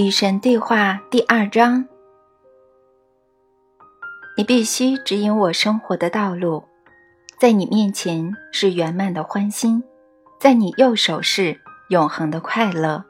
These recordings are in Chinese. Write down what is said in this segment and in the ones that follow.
与神对话第二章：你必须指引我生活的道路，在你面前是圆满的欢欣，在你右手是永恒的快乐。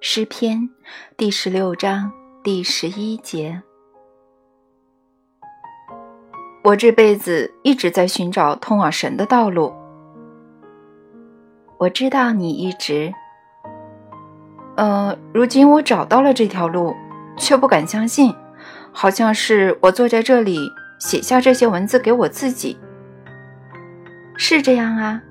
诗篇第十六章第十一节。我这辈子一直在寻找通往神的道路。我知道你一直。呃，如今我找到了这条路，却不敢相信，好像是我坐在这里写下这些文字给我自己。是这样啊，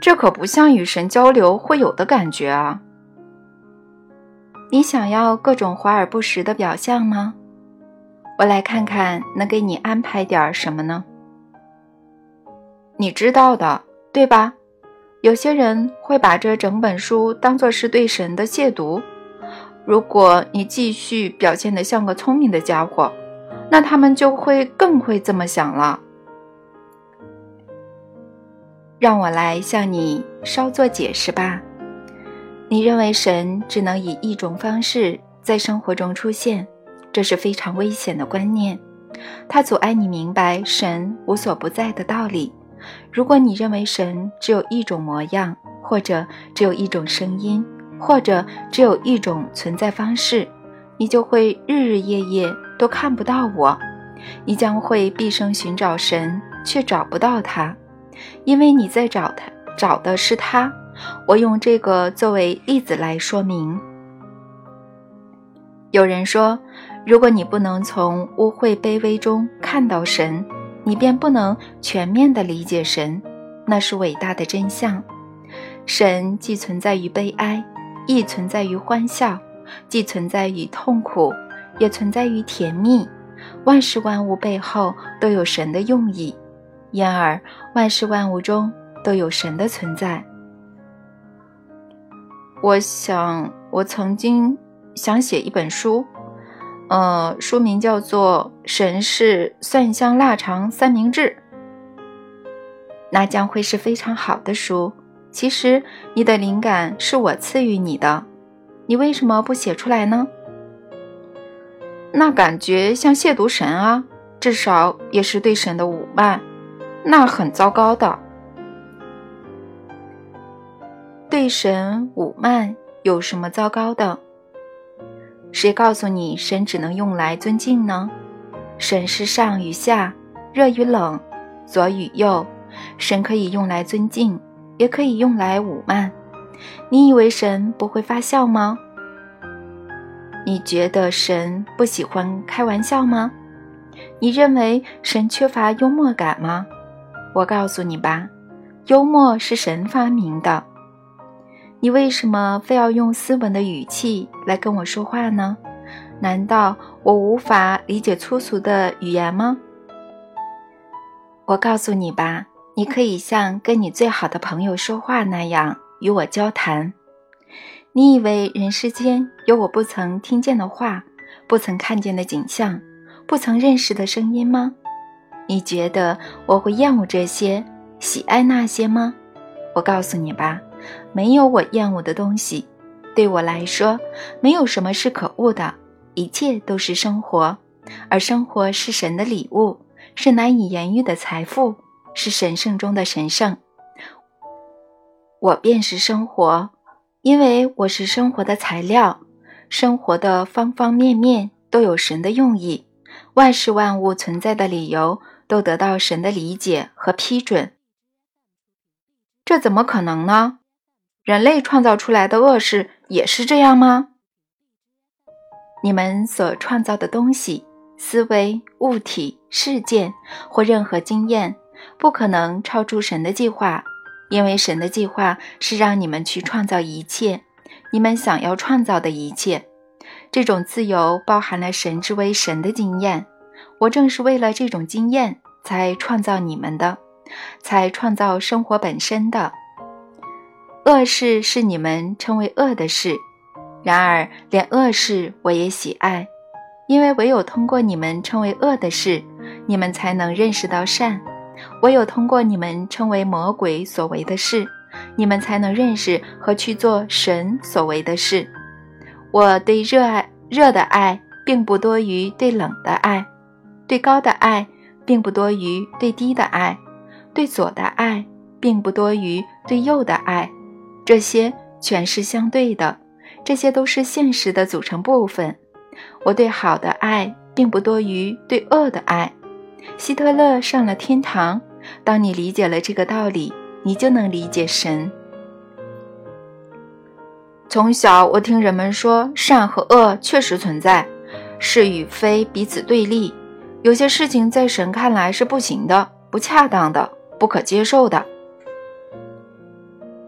这可不像与神交流会有的感觉啊。你想要各种华而不实的表象吗？我来看看能给你安排点什么呢？你知道的，对吧？有些人会把这整本书当作是对神的亵渎。如果你继续表现得像个聪明的家伙，那他们就会更会这么想了。让我来向你稍作解释吧。你认为神只能以一种方式在生活中出现，这是非常危险的观念，它阻碍你明白神无所不在的道理。如果你认为神只有一种模样，或者只有一种声音，或者只有一种存在方式，你就会日日夜夜都看不到我。你将会毕生寻找神，却找不到他，因为你在找他，找的是他。我用这个作为例子来说明。有人说，如果你不能从污秽卑微中看到神，你便不能全面地理解神，那是伟大的真相。神既存在于悲哀，亦存在于欢笑；既存在于痛苦，也存在于甜蜜。万事万物背后都有神的用意，因而万事万物中都有神的存在。我想，我曾经想写一本书。呃，书名叫做《神是蒜香腊肠三明治》，那将会是非常好的书。其实你的灵感是我赐予你的，你为什么不写出来呢？那感觉像亵渎神啊，至少也是对神的侮慢，那很糟糕的。对神侮慢有什么糟糕的？谁告诉你神只能用来尊敬呢？神是上与下，热与冷，左与右。神可以用来尊敬，也可以用来侮慢。你以为神不会发笑吗？你觉得神不喜欢开玩笑吗？你认为神缺乏幽默感吗？我告诉你吧，幽默是神发明的。你为什么非要用斯文的语气来跟我说话呢？难道我无法理解粗俗的语言吗？我告诉你吧，你可以像跟你最好的朋友说话那样与我交谈。你以为人世间有我不曾听见的话，不曾看见的景象，不曾认识的声音吗？你觉得我会厌恶这些，喜爱那些吗？我告诉你吧。没有我厌恶的东西，对我来说，没有什么是可恶的，一切都是生活，而生活是神的礼物，是难以言喻的财富，是神圣中的神圣。我便是生活，因为我是生活的材料，生活的方方面面都有神的用意，万事万物存在的理由都得到神的理解和批准。这怎么可能呢？人类创造出来的恶事也是这样吗？你们所创造的东西、思维、物体、事件或任何经验，不可能超出神的计划，因为神的计划是让你们去创造一切你们想要创造的一切。这种自由包含了神之为神的经验。我正是为了这种经验才创造你们的，才创造生活本身的。恶事是你们称为恶的事，然而连恶事我也喜爱，因为唯有通过你们称为恶的事，你们才能认识到善；唯有通过你们称为魔鬼所为的事，你们才能认识和去做神所为的事。我对热爱热的爱，并不多于对冷的爱；对高的爱，并不多于对低的爱；对左的爱，并不多于对右的爱。这些全是相对的，这些都是现实的组成部分。我对好的爱，并不多于对恶的爱。希特勒上了天堂。当你理解了这个道理，你就能理解神。从小我听人们说，善和恶确实存在，是与非彼此对立。有些事情在神看来是不行的、不恰当的、不可接受的，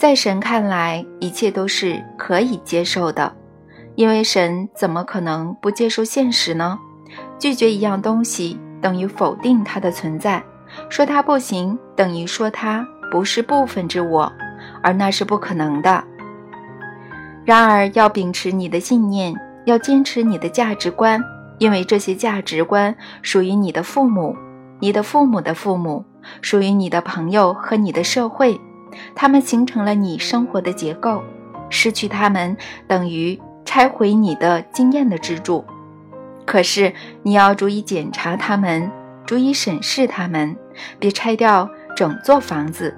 在神看来，一切都是可以接受的，因为神怎么可能不接受现实呢？拒绝一样东西，等于否定它的存在。说它不行，等于说它不是部分之我，而那是不可能的。然而，要秉持你的信念，要坚持你的价值观，因为这些价值观属于你的父母，你的父母的父母，属于你的朋友和你的社会，他们形成了你生活的结构。失去他们，等于拆毁你的经验的支柱。可是，你要逐一检查他们。逐一审视它们，别拆掉整座房子，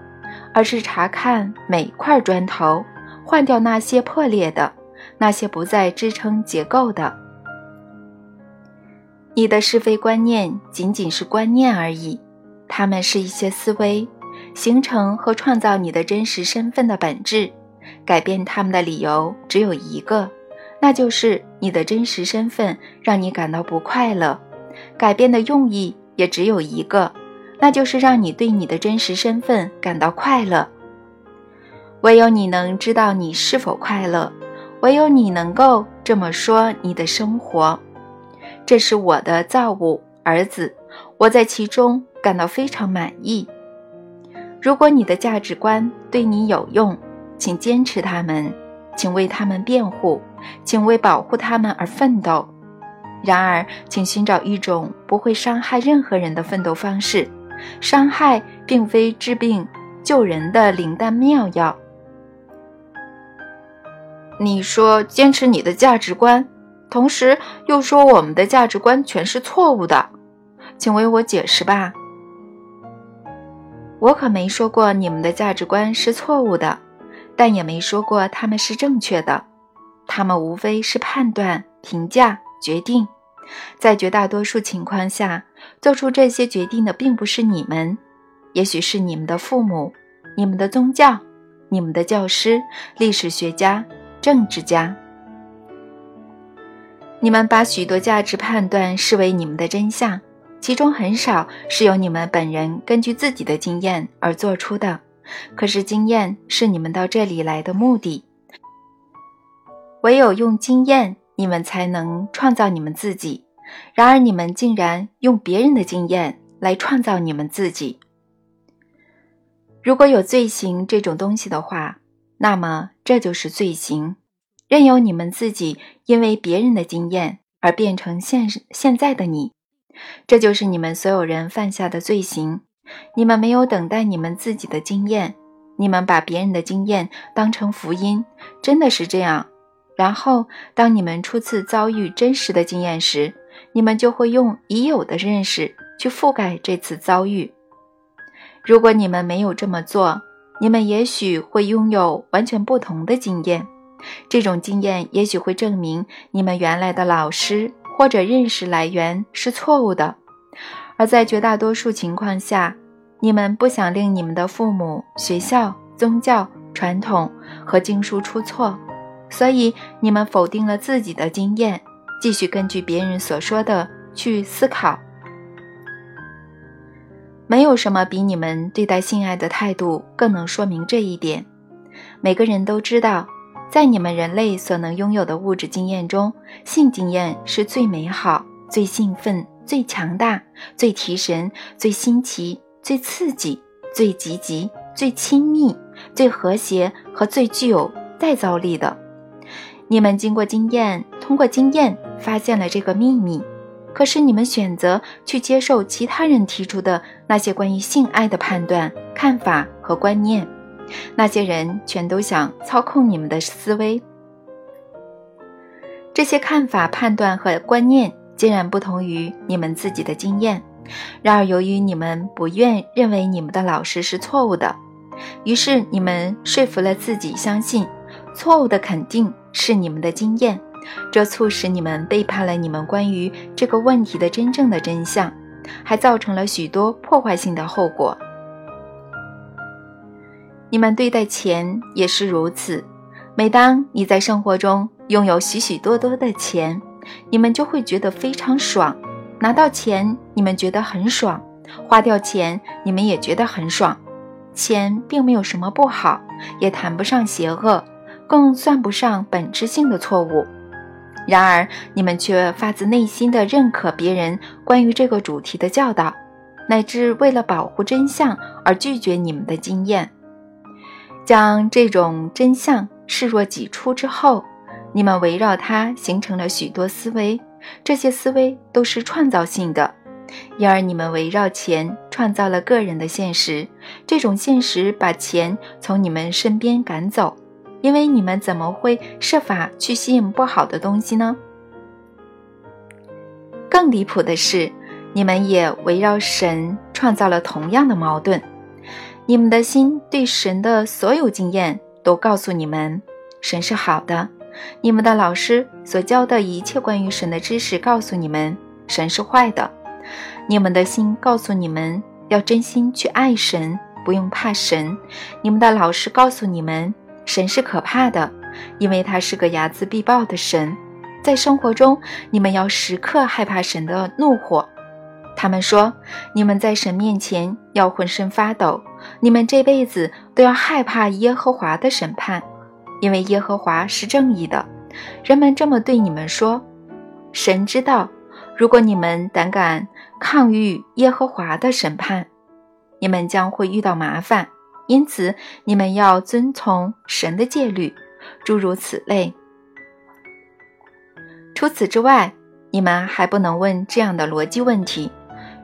而是查看每块砖头，换掉那些破裂的，那些不再支撑结构的。你的是非观念仅仅是观念而已，它们是一些思维，形成和创造你的真实身份的本质。改变他们的理由只有一个，那就是你的真实身份让你感到不快乐。改变的用意。也只有一个，那就是让你对你的真实身份感到快乐。唯有你能知道你是否快乐，唯有你能够这么说你的生活。这是我的造物，儿子，我在其中感到非常满意。如果你的价值观对你有用，请坚持他们，请为他们辩护，请为保护他们而奋斗。然而，请寻找一种不会伤害任何人的奋斗方式。伤害并非治病救人的灵丹妙药。你说坚持你的价值观，同时又说我们的价值观全是错误的，请为我解释吧。我可没说过你们的价值观是错误的，但也没说过他们是正确的。他们无非是判断、评价。决定，在绝大多数情况下，做出这些决定的并不是你们，也许是你们的父母、你们的宗教、你们的教师、历史学家、政治家。你们把许多价值判断视为你们的真相，其中很少是由你们本人根据自己的经验而做出的。可是，经验是你们到这里来的目的，唯有用经验。你们才能创造你们自己，然而你们竟然用别人的经验来创造你们自己。如果有罪行这种东西的话，那么这就是罪行，任由你们自己因为别人的经验而变成现现在的你，这就是你们所有人犯下的罪行。你们没有等待你们自己的经验，你们把别人的经验当成福音，真的是这样。然后，当你们初次遭遇真实的经验时，你们就会用已有的认识去覆盖这次遭遇。如果你们没有这么做，你们也许会拥有完全不同的经验。这种经验也许会证明你们原来的老师或者认识来源是错误的。而在绝大多数情况下，你们不想令你们的父母、学校、宗教、传统和经书出错。所以，你们否定了自己的经验，继续根据别人所说的去思考。没有什么比你们对待性爱的态度更能说明这一点。每个人都知道，在你们人类所能拥有的物质经验中，性经验是最美好、最兴奋、最强大、最提神、最新奇、最刺激、最积极、最亲密、最和谐和最具有再造力的。你们经过经验，通过经验发现了这个秘密，可是你们选择去接受其他人提出的那些关于性爱的判断、看法和观念，那些人全都想操控你们的思维。这些看法、判断和观念截然不同于你们自己的经验。然而，由于你们不愿认为你们的老师是错误的，于是你们说服了自己，相信错误的肯定是你们的经验。这促使你们背叛了你们关于这个问题的真正的真相，还造成了许多破坏性的后果。你们对待钱也是如此。每当你在生活中拥有许许多多的钱，你们就会觉得非常爽。拿到钱，你们觉得很爽；花掉钱，你们也觉得很爽。钱并没有什么不好，也谈不上邪恶，更算不上本质性的错误。然而，你们却发自内心的认可别人关于这个主题的教导，乃至为了保护真相而拒绝你们的经验，将这种真相视若己出之后，你们围绕它形成了许多思维，这些思维都是创造性的，因而你们围绕钱创造了个人的现实，这种现实把钱从你们身边赶走。因为你们怎么会设法去吸引不好的东西呢？更离谱的是，你们也围绕神创造了同样的矛盾。你们的心对神的所有经验都告诉你们，神是好的；你们的老师所教的一切关于神的知识告诉你们，神是坏的。你们的心告诉你们要真心去爱神，不用怕神；你们的老师告诉你们。神是可怕的，因为他是个睚眦必报的神。在生活中，你们要时刻害怕神的怒火。他们说，你们在神面前要浑身发抖，你们这辈子都要害怕耶和华的审判，因为耶和华是正义的。人们这么对你们说。神知道，如果你们胆敢抗拒耶和华的审判，你们将会遇到麻烦。因此，你们要遵从神的戒律，诸如此类。除此之外，你们还不能问这样的逻辑问题：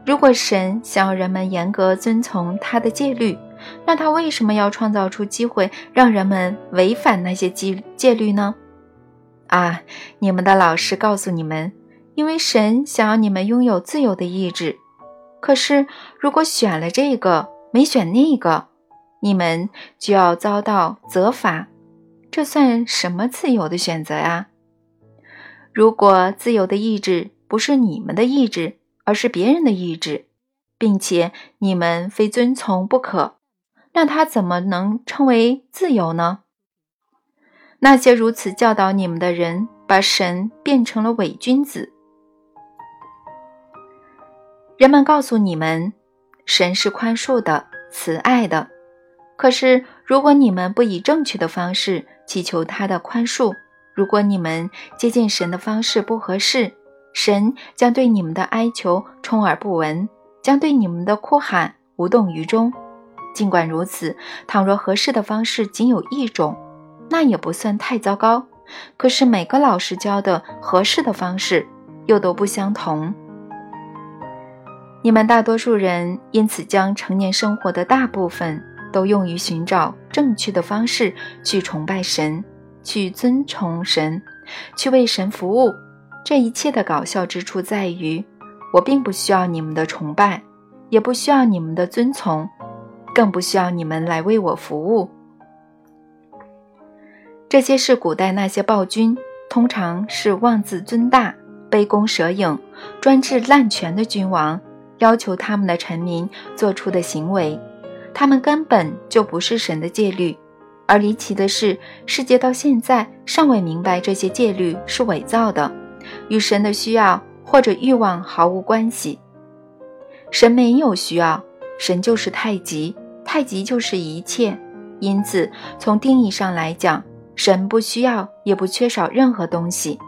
如果神想要人们严格遵从他的戒律，那他为什么要创造出机会让人们违反那些戒戒律呢？啊，你们的老师告诉你们，因为神想要你们拥有自由的意志。可是，如果选了这个，没选那个，你们就要遭到责罚，这算什么自由的选择呀？如果自由的意志不是你们的意志，而是别人的意志，并且你们非遵从不可，那他怎么能称为自由呢？那些如此教导你们的人，把神变成了伪君子。人们告诉你们，神是宽恕的、慈爱的。可是，如果你们不以正确的方式祈求他的宽恕，如果你们接近神的方式不合适，神将对你们的哀求充耳不闻，将对你们的哭喊无动于衷。尽管如此，倘若合适的方式仅有一种，那也不算太糟糕。可是每个老师教的合适的方式又都不相同。你们大多数人因此将成年生活的大部分。都用于寻找正确的方式去崇拜神，去尊崇神，去为神服务。这一切的搞笑之处在于，我并不需要你们的崇拜，也不需要你们的遵从，更不需要你们来为我服务。这些是古代那些暴君，通常是妄自尊大、杯弓蛇影、专制滥权的君王，要求他们的臣民做出的行为。他们根本就不是神的戒律，而离奇的是，世界到现在尚未明白这些戒律是伪造的，与神的需要或者欲望毫无关系。神没有需要，神就是太极，太极就是一切。因此，从定义上来讲，神不需要也不缺少任何东西。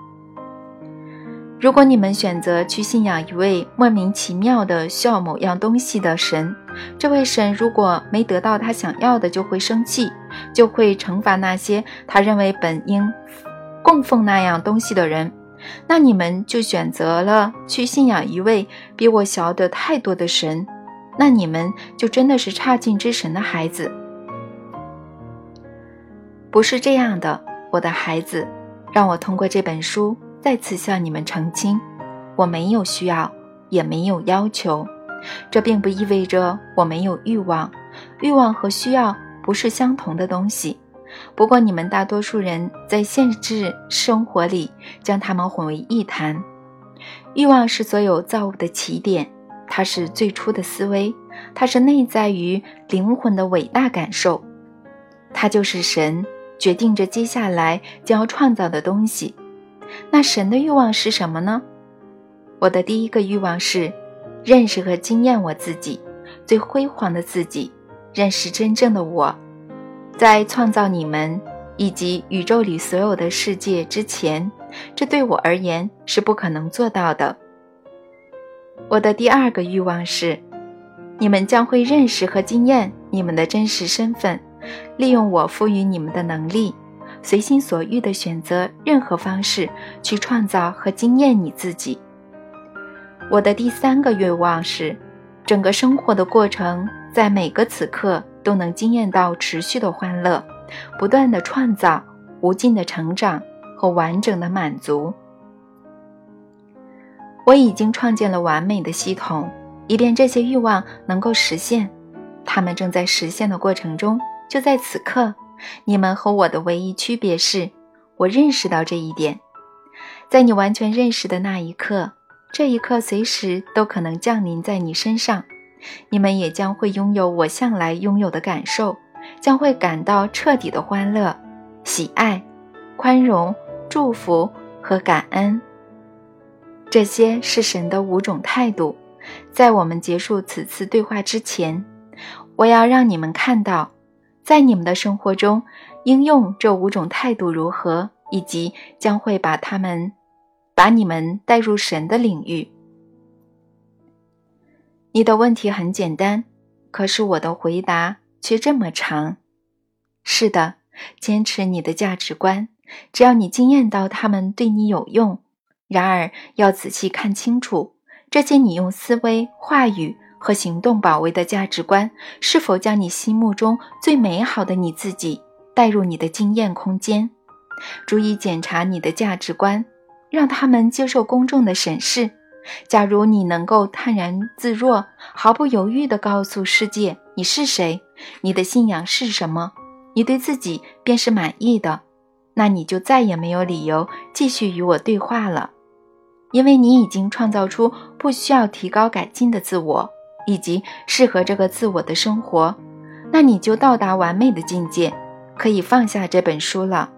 如果你们选择去信仰一位莫名其妙的需要某样东西的神，这位神如果没得到他想要的，就会生气，就会惩罚那些他认为本应供奉那样东西的人。那你们就选择了去信仰一位比我小得太多的神，那你们就真的是差劲之神的孩子。不是这样的，我的孩子，让我通过这本书。再次向你们澄清：我没有需要，也没有要求。这并不意味着我没有欲望，欲望和需要不是相同的东西。不过，你们大多数人在现实生活里将它们混为一谈。欲望是所有造物的起点，它是最初的思维，它是内在于灵魂的伟大感受，它就是神决定着接下来将要创造的东西。那神的欲望是什么呢？我的第一个欲望是认识和经验我自己最辉煌的自己，认识真正的我。在创造你们以及宇宙里所有的世界之前，这对我而言是不可能做到的。我的第二个欲望是，你们将会认识和经验你们的真实身份，利用我赋予你们的能力，随心所欲地选择任何方式去创造和经验你自己。我的第三个愿望是，整个生活的过程，在每个此刻。都能惊艳到持续的欢乐，不断的创造，无尽的成长和完整的满足。我已经创建了完美的系统，以便这些欲望能够实现。他们正在实现的过程中，就在此刻。你们和我的唯一区别是，我认识到这一点。在你完全认识的那一刻，这一刻随时都可能降临在你身上。你们也将会拥有我向来拥有的感受，将会感到彻底的欢乐、喜爱、宽容、祝福和感恩。这些是神的五种态度。在我们结束此次对话之前，我要让你们看到，在你们的生活中应用这五种态度如何，以及将会把他们把你们带入神的领域。你的问题很简单，可是我的回答却这么长。是的，坚持你的价值观，只要你惊艳到他们对你有用。然而，要仔细看清楚，这些你用思维、话语和行动保卫的价值观，是否将你心目中最美好的你自己带入你的经验空间。注意检查你的价值观，让他们接受公众的审视。假如你能够泰然自若、毫不犹豫地告诉世界你是谁，你的信仰是什么，你对自己便是满意的，那你就再也没有理由继续与我对话了，因为你已经创造出不需要提高改进的自我，以及适合这个自我的生活，那你就到达完美的境界，可以放下这本书了。